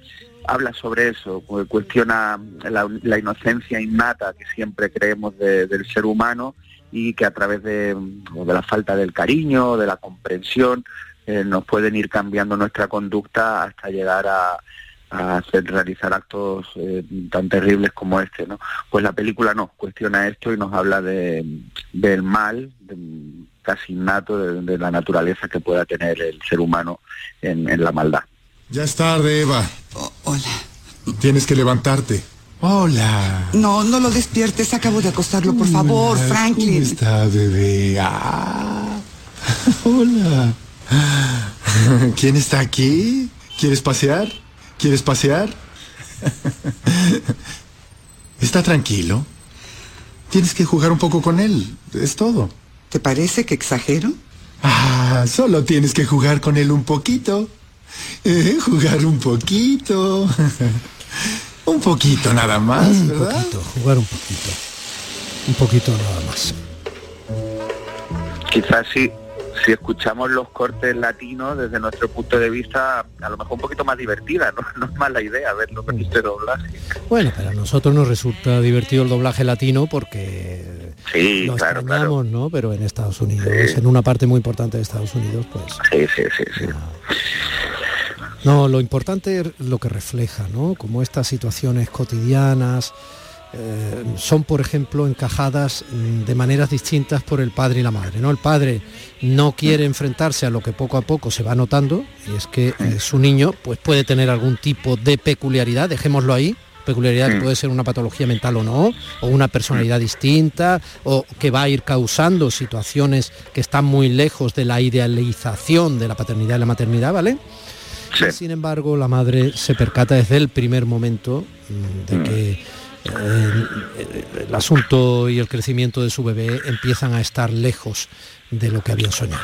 habla sobre eso, cu- cuestiona la, inocencia innata que siempre creemos de- del ser humano y que a través de, o de la falta del cariño, de la comprensión, eh, nos pueden ir cambiando nuestra conducta hasta llegar a, a hacer realizar actos eh, tan terribles como este, ¿no? Pues la película no cuestiona esto y nos habla de, del mal de- casi innato de, de la naturaleza que pueda tener el ser humano en, en la maldad. Ya es tarde, Eva. hola. Tienes que levantarte. Hola. No, no lo despiertes, acabo de acostarlo, por favor, Hola, Franklin. ¿Cómo está, bebé? Ah. Hola. ¿Quién está aquí? ¿Quieres pasear? ¿Quieres pasear? ¿Está tranquilo? Tienes que jugar un poco con él, es todo. ¿Te parece que exagero? Ah, solo tienes que jugar con él un poquito. Eh, jugar un poquito. Un poquito nada más, Un ¿verdad? poquito, jugar un poquito. Un poquito nada más. Quizás sí, si escuchamos los cortes latinos desde nuestro punto de vista, a lo mejor un poquito más divertida, no, no es mala idea verlo con este doblaje. Bueno, pero a nosotros nos resulta divertido el doblaje latino porque Sí, lo claro, extrañamos, ¿no? Pero en Estados Unidos, en una parte muy importante de Estados Unidos, pues... Sí, sí, sí, sí. No, lo importante es lo que refleja, ¿no? Como estas situaciones cotidianas eh, son, por ejemplo, encajadas de maneras distintas por el padre y la madre, ¿no? El padre no quiere enfrentarse a lo que poco a poco se va notando, y es que eh, su niño pues puede tener algún tipo de peculiaridad, dejémoslo ahí, peculiaridad que puede ser una patología mental o no, o una personalidad distinta, o que va a ir causando situaciones que están muy lejos de la idealización de la paternidad y la maternidad, ¿vale? Sin embargo, la madre se percata desde el primer momento mm, de que eh, el asunto y el crecimiento de su bebé empiezan a estar lejos de lo que habían soñado.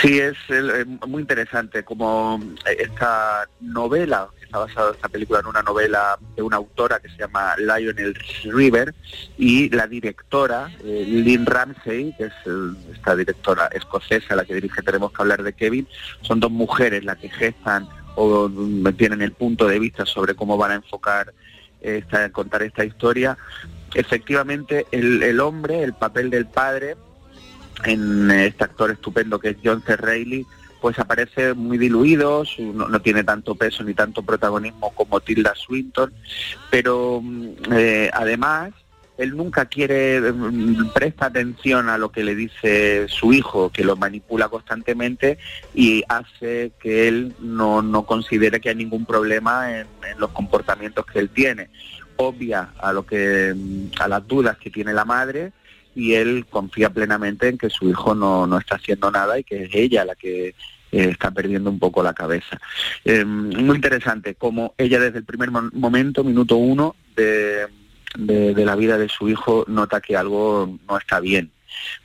Sí, es eh, muy interesante como eh, esta novela, está basada esta película en una novela de una autora que se llama Lionel River y la directora, eh, Lynn Ramsey, que es eh, esta directora escocesa, la que dirige Tenemos que hablar de Kevin, son dos mujeres las que gestan o mm, tienen el punto de vista sobre cómo van a enfocar esta, contar esta historia. Efectivamente, el, el hombre, el papel del padre, en este actor estupendo que es John C. Reilly, pues aparece muy diluido, no, no tiene tanto peso ni tanto protagonismo como Tilda Swinton, pero mm, eh, además él nunca quiere, mm, presta atención a lo que le dice su hijo, que lo manipula constantemente y hace que él no, no considere que hay ningún problema en, en los comportamientos que él tiene. Obvia a lo que mm, a las dudas que tiene la madre y él confía plenamente en que su hijo no, no está haciendo nada y que es ella la que eh, está perdiendo un poco la cabeza. Eh, muy interesante como ella desde el primer mo- momento, minuto uno de, de- de la vida de su hijo, nota que algo no está bien,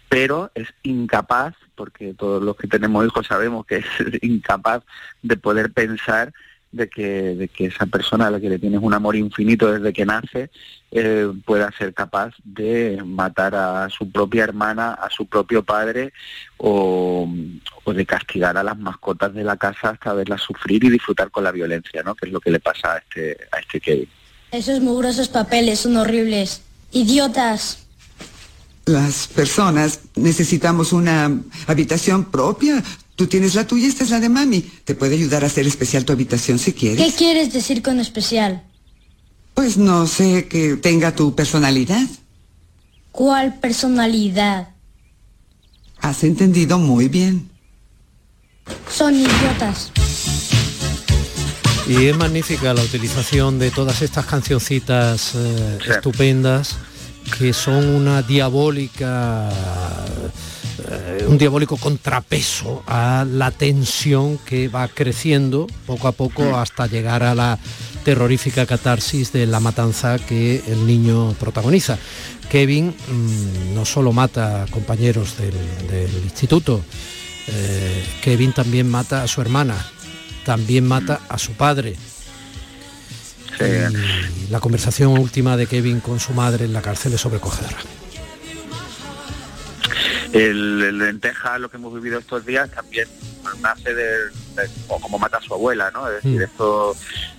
pero es incapaz, porque todos los que tenemos hijos sabemos que es incapaz de poder pensar de que, de que esa persona a la que le tienes un amor infinito desde que nace eh, pueda ser capaz de matar a su propia hermana, a su propio padre o, o de castigar a las mascotas de la casa hasta verlas sufrir y disfrutar con la violencia, ¿no? Que es lo que le pasa a este, a este Kevin. Esos mugrosos papeles son horribles. Idiotas. Las personas necesitamos una habitación propia. Tú tienes la tuya, esta es la de mami. Te puede ayudar a hacer especial tu habitación si quieres. ¿Qué quieres decir con especial? Pues no sé, que tenga tu personalidad. ¿Cuál personalidad? Has entendido muy bien. Son idiotas. Y es magnífica la utilización de todas estas cancioncitas eh, estupendas que son una diabólica eh, un diabólico contrapeso a la tensión que va creciendo poco a poco hasta llegar a la terrorífica catarsis de la matanza que el niño protagoniza. Kevin mm, no solo mata a compañeros del, del instituto, eh, Kevin también mata a su hermana, también mata a su padre. Y la conversación última de Kevin con su madre en la cárcel es sobrecogedora. El, el lenteja, lo que hemos vivido estos días, también nace de, de- o como mata a su abuela, ¿no? Es decir, Mm. esto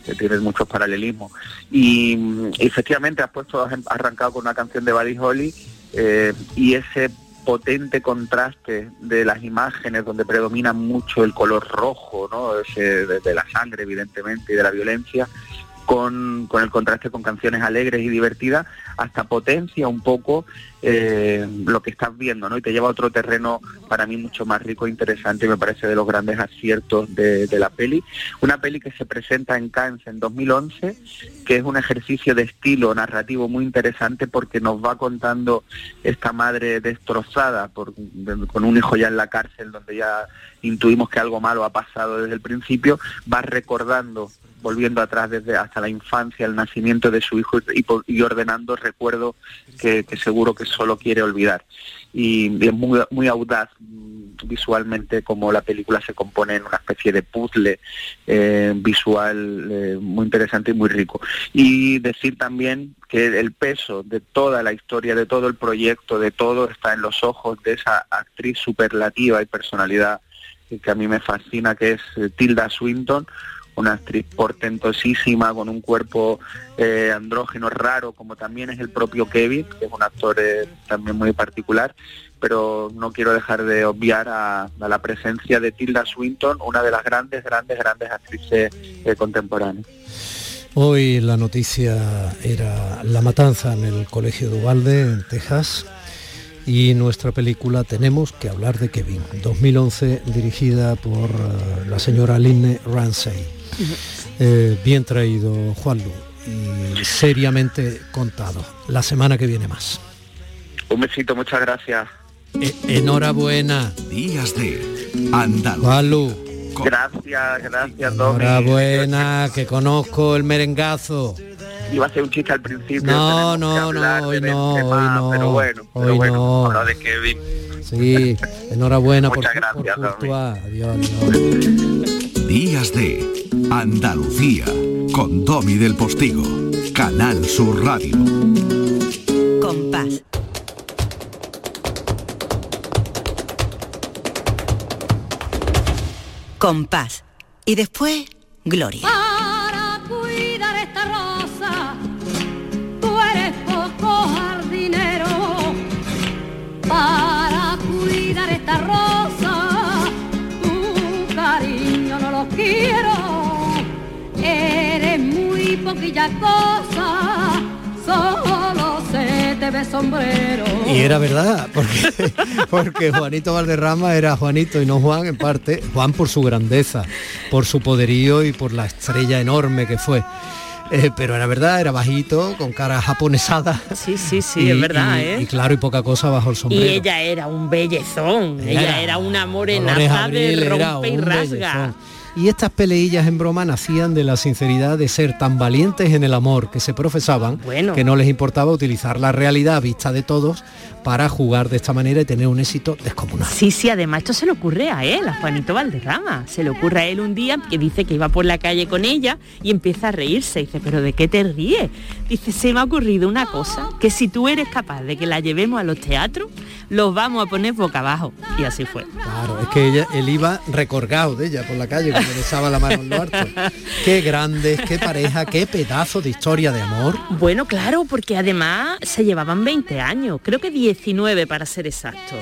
eh, tiene muchos paralelismos. Y, mm, efectivamente has puesto, has arrancado con una canción de Buddy Holly eh, y ese potente contraste de las imágenes donde predomina mucho el color rojo, ¿no? Ese de, de la sangre, evidentemente, y de la violencia, con, con el contraste con canciones alegres y divertidas, hasta potencia un poco eh, lo que estás viendo, ¿no? Y te lleva a otro terreno para mí mucho más rico e interesante y me parece de los grandes aciertos de, la peli. Una peli que se presenta en Cannes en 2011, que es un ejercicio de estilo narrativo muy interesante porque nos va contando esta madre destrozada por, con un hijo ya en la cárcel donde ya intuimos que algo malo ha pasado desde el principio, va recordando volviendo atrás desde hasta la infancia, el nacimiento de su hijo y, y ordenando recuerdos que, seguro que solo quiere olvidar. Y, es muy, audaz mm, visualmente como la película se compone en una especie de puzzle eh, visual eh, muy interesante y muy rico. Y decir también que el peso de toda la historia, de todo el proyecto, de todo está en los ojos de esa actriz superlativa y personalidad que que a mí me fascina, que es eh, Tilda Swinton, una actriz portentosísima, con un cuerpo eh, andrógeno raro, como también es el propio Kevin, que es un actor eh, también muy particular, pero no quiero dejar de obviar a, la presencia de Tilda Swinton, una de las grandes, grandes, grandes actrices eh, contemporáneas. Hoy la noticia era la matanza en el colegio de en Texas, y nuestra película Tenemos que hablar de Kevin, 2011, dirigida por la señora Lynne Ramsey. Eh, bien traído, Juan Lu, y seriamente contado. La semana que viene más. Un besito, muchas gracias. E- enhorabuena. Días de Andalucía. Juan Lu, Gracias, gracias, Domi. enhorabuena, que conozco el merengazo. Iba a ser un chiste al principio. No, no, no, hoy no, Benzema, hoy no. Pero bueno, pero Hoy bueno, no. habla de Kevin. Sí, enhorabuena por, Muchas por gracias. Courtois. Adiós, adiós. Días de Andalucía con Domi del Postigo. Canal Sur Radio. Compás. Compás. Y después, Gloria. Muy poquilla cosa, solo se te ve sombrero. Y era verdad, porque, porque Juanito Valderrama era Juanito y no Juan en parte, Juan por su grandeza, por su poderío y por la estrella enorme que fue. Eh, pero era verdad, era bajito, con cara japonesada. Sí, sí, sí, es verdad, y- ¿eh? Y claro, y poca cosa bajo el Y sombrero. ella era un bellezón, Ella ella era era una morenaza de rompe y rasga. bellezón. Y estas peleillas en broma nacían de la sinceridad de ser tan valientes en el amor que se profesaban que no les importaba utilizar la realidad a vista de todos para jugar de esta manera y tener un éxito descomunal. Sí, sí, además esto se le ocurre a él, a Juanito Valderrama. Se le ocurre a él un día que dice que iba por la calle con ella y empieza a reírse. Dice, pero ¿de qué te ríes? Dice, se me ha ocurrido una cosa, que si tú eres capaz de que la llevemos a los teatros, los vamos a poner boca abajo. Y así fue. Claro, es que ella, él iba recorgado de ella por la calle cuando besaba la mano en lo harto. Qué grandes, qué pareja, qué pedazo de historia de amor. Bueno, claro, porque además se llevaban 20 años, creo que 19 para ser exacto.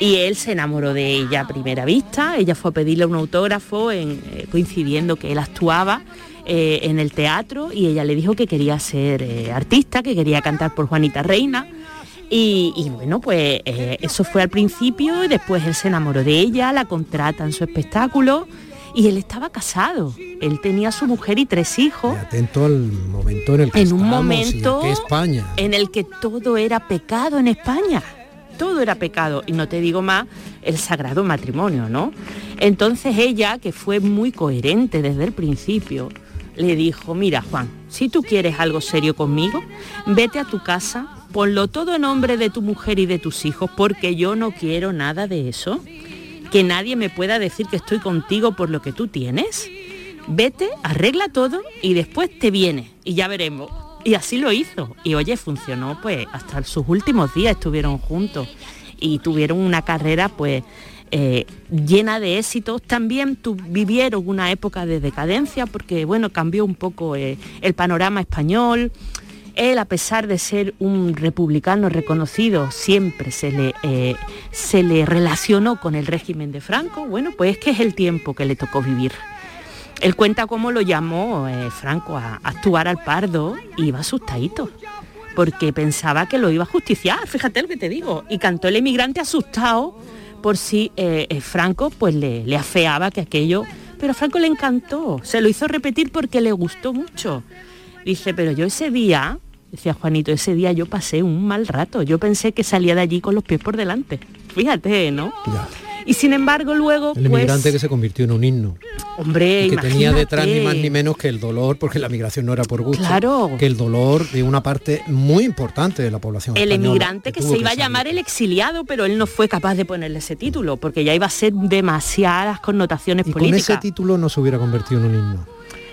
Y él se enamoró de ella a primera vista, ella fue a pedirle un autógrafo eh, coincidiendo que él actuaba eh, en el teatro y ella le dijo que quería ser eh, artista, que quería cantar por Juanita Reina. Y, y bueno, pues eso fue al principio y después él se enamoró de ella, la contrata en su espectáculo y él estaba casado. Él tenía su mujer y tres hijos. atento al momento en el que en un momento en que España. en el que todo era pecado en España. Todo era pecado y no te digo más el sagrado matrimonio, ¿no? Entonces ella, que fue muy coherente desde el principio, le dijo, mira Juan, si tú quieres algo serio conmigo, vete a tu casa, ponlo todo en nombre de tu mujer y de tus hijos, porque yo no quiero nada de eso. Que nadie me pueda decir que estoy contigo por lo que tú tienes. Vete, arregla todo y después te vienes y ya veremos. Y así lo hizo. Y oye, funcionó pues hasta sus últimos días estuvieron juntos y tuvieron una carrera pues eh, llena de éxitos. También tu- vivieron una época de decadencia porque bueno, cambió un poco eh, el panorama español. Él, a pesar de ser un republicano reconocido, siempre se le, eh, se le relacionó con el régimen de Franco. Bueno, pues es que es el tiempo que le tocó vivir. Él cuenta cómo lo llamó eh, Franco a, actuar al pardo y iba asustadito, porque pensaba que lo iba a justiciar, fíjate lo que te digo. Y cantó el emigrante asustado por si eh, Franco pues le, le afeaba que aquello... Pero a Franco le encantó, se lo hizo repetir porque le gustó mucho. Dice, pero yo ese día, decía Juanito, ese día yo pasé un mal rato, yo pensé que salía de allí con los pies por delante. Fíjate, ¿no? Y sin embargo luego, El pues, inmigrante que se convirtió en un himno. hombre, y que tenía detrás ni más ni menos que el dolor, porque la migración no era por gusto, Claro. que el dolor de una parte muy importante de la población el emigrante que, se iba a llamar el exiliado, pero él no fue capaz de ponerle ese título, porque ya iba a ser demasiadas connotaciones Y con políticas. ese título no se hubiera convertido en un himno.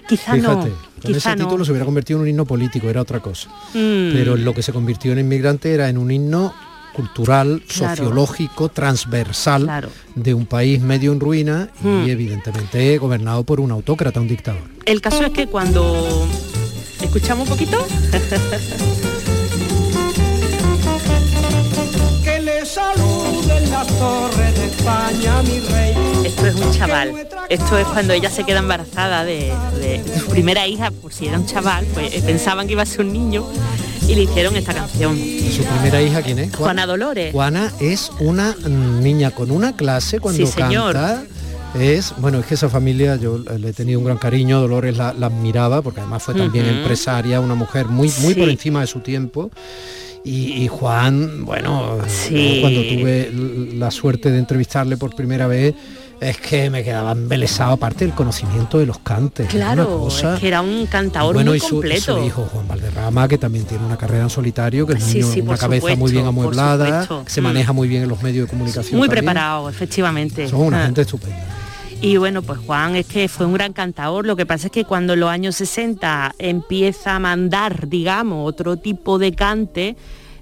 Quizá Fíjate, no, con quizá ese no. título se hubiera convertido en un himno político, era otra cosa. Mm. Pero lo que se convirtió en inmigrante era en un himno cultural, Claro. sociológico, transversal Claro. de un país medio en ruina Mm. y evidentemente gobernado por un autócrata, un dictador. El caso es que cuando escuchamos un poquito, Que le saluden las torres de España, mi rey. Esto es un chaval. Esto es cuando ella se queda embarazada de, de su primera hija, por si era un chaval, pues eh, pensaban que iba a ser un niño y le hicieron esta canción. Su primera hija, ¿quién es? Juana Dolores. Juana es una niña con una clase cuando Sí, señor. canta. Es, bueno, es que esa familia yo le he tenido un gran cariño, Dolores la, la admiraba, porque además fue también empresaria, una mujer muy, muy Sí. por encima de su tiempo. Y, y Juan, bueno, Sí. cuando tuve la suerte de entrevistarle por primera vez, es que me quedaba embelesado, aparte del conocimiento de los cantes. Claro, cosa- es que era un cantador bueno, muy y su, y completo. su hijo Juan Valderrama, que también tiene una carrera en solitario, que es Sí, niño, sí, una cabeza muy bien amueblada, que se Mm. maneja muy bien en los medios de comunicación. Muy también. preparado, efectivamente. Son una Ah. gente estupenda. Y bueno, pues Juan es que fue un gran cantador. Lo que pasa es que cuando en los años 60 empieza a mandar, digamos, otro tipo de cante,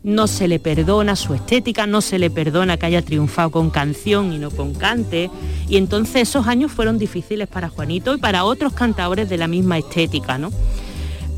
no se le perdona su estética, no se le perdona que haya triunfado con canción y no con cante. Y entonces esos años fueron difíciles para Juanito y para otros cantadores de la misma estética, ¿no?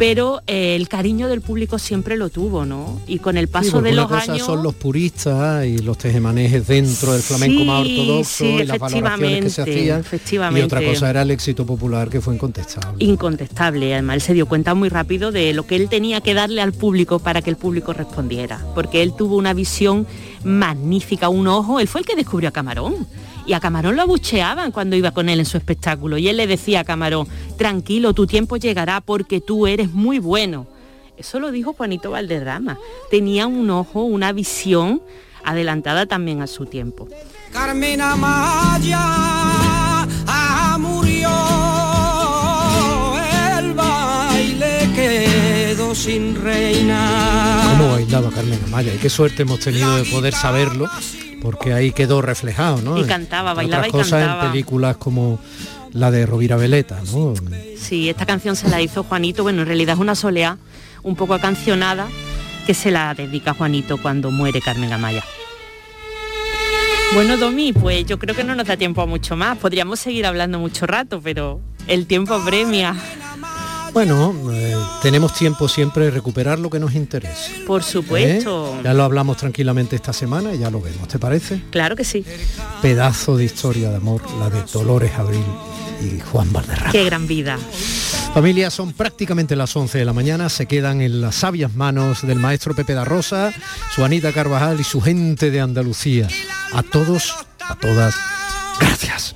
Pero eh, el cariño del público siempre lo tuvo, ¿no? Y con el paso de una los cosa años... son los puristas y los tejemanejes dentro del flamenco más ortodoxo sí, y las valoraciones que se efectivamente, hacían. Y efectivamente. otra cosa era el éxito popular que fue incontestable. incontestable. Además, él se dio cuenta muy rápido de lo que él tenía que darle al público para que el público respondiera. Porque él tuvo una visión magnífica, un ojo. Él fue el que descubrió a Camarón. Y a Camarón lo abucheaban cuando iba con él en su espectáculo. Y él le decía a Camarón, tranquilo, tu tiempo llegará porque tú eres muy bueno. Eso lo dijo Juanito Valderrama. Tenía un ojo, una visión adelantada también a su tiempo. Sin reina. ¿Cómo bailaba Carmen Amaya? Y qué suerte hemos tenido de poder saberlo, porque ahí quedó reflejado, ¿no? Y cantaba, bailaba otras y cosas cantaba. en películas como la de Rovira Veleta, ¿no? Sí, esta canción se la hizo Juanito, bueno, en realidad es una soleá un poco acancionada que se la dedica Juanito cuando muere Carmen Amaya. Bueno, Domi, pues yo creo que no nos da tiempo a mucho más. Podríamos seguir hablando mucho rato, pero el tiempo premia. Bueno, eh, tenemos tiempo siempre de recuperar lo que nos interese. Por supuesto. ¿eh? Ya lo hablamos tranquilamente esta semana y ya lo vemos, ¿te parece? Claro que sí. Pedazo de historia de amor, la de Dolores Abril y Juan Valderrama. Qué gran vida. Familia, son prácticamente las 11 de la mañana, se quedan en las sabias manos del maestro Pepe da Rosa, su Anita Carvajal y su gente de Andalucía. A todos, a todas, gracias.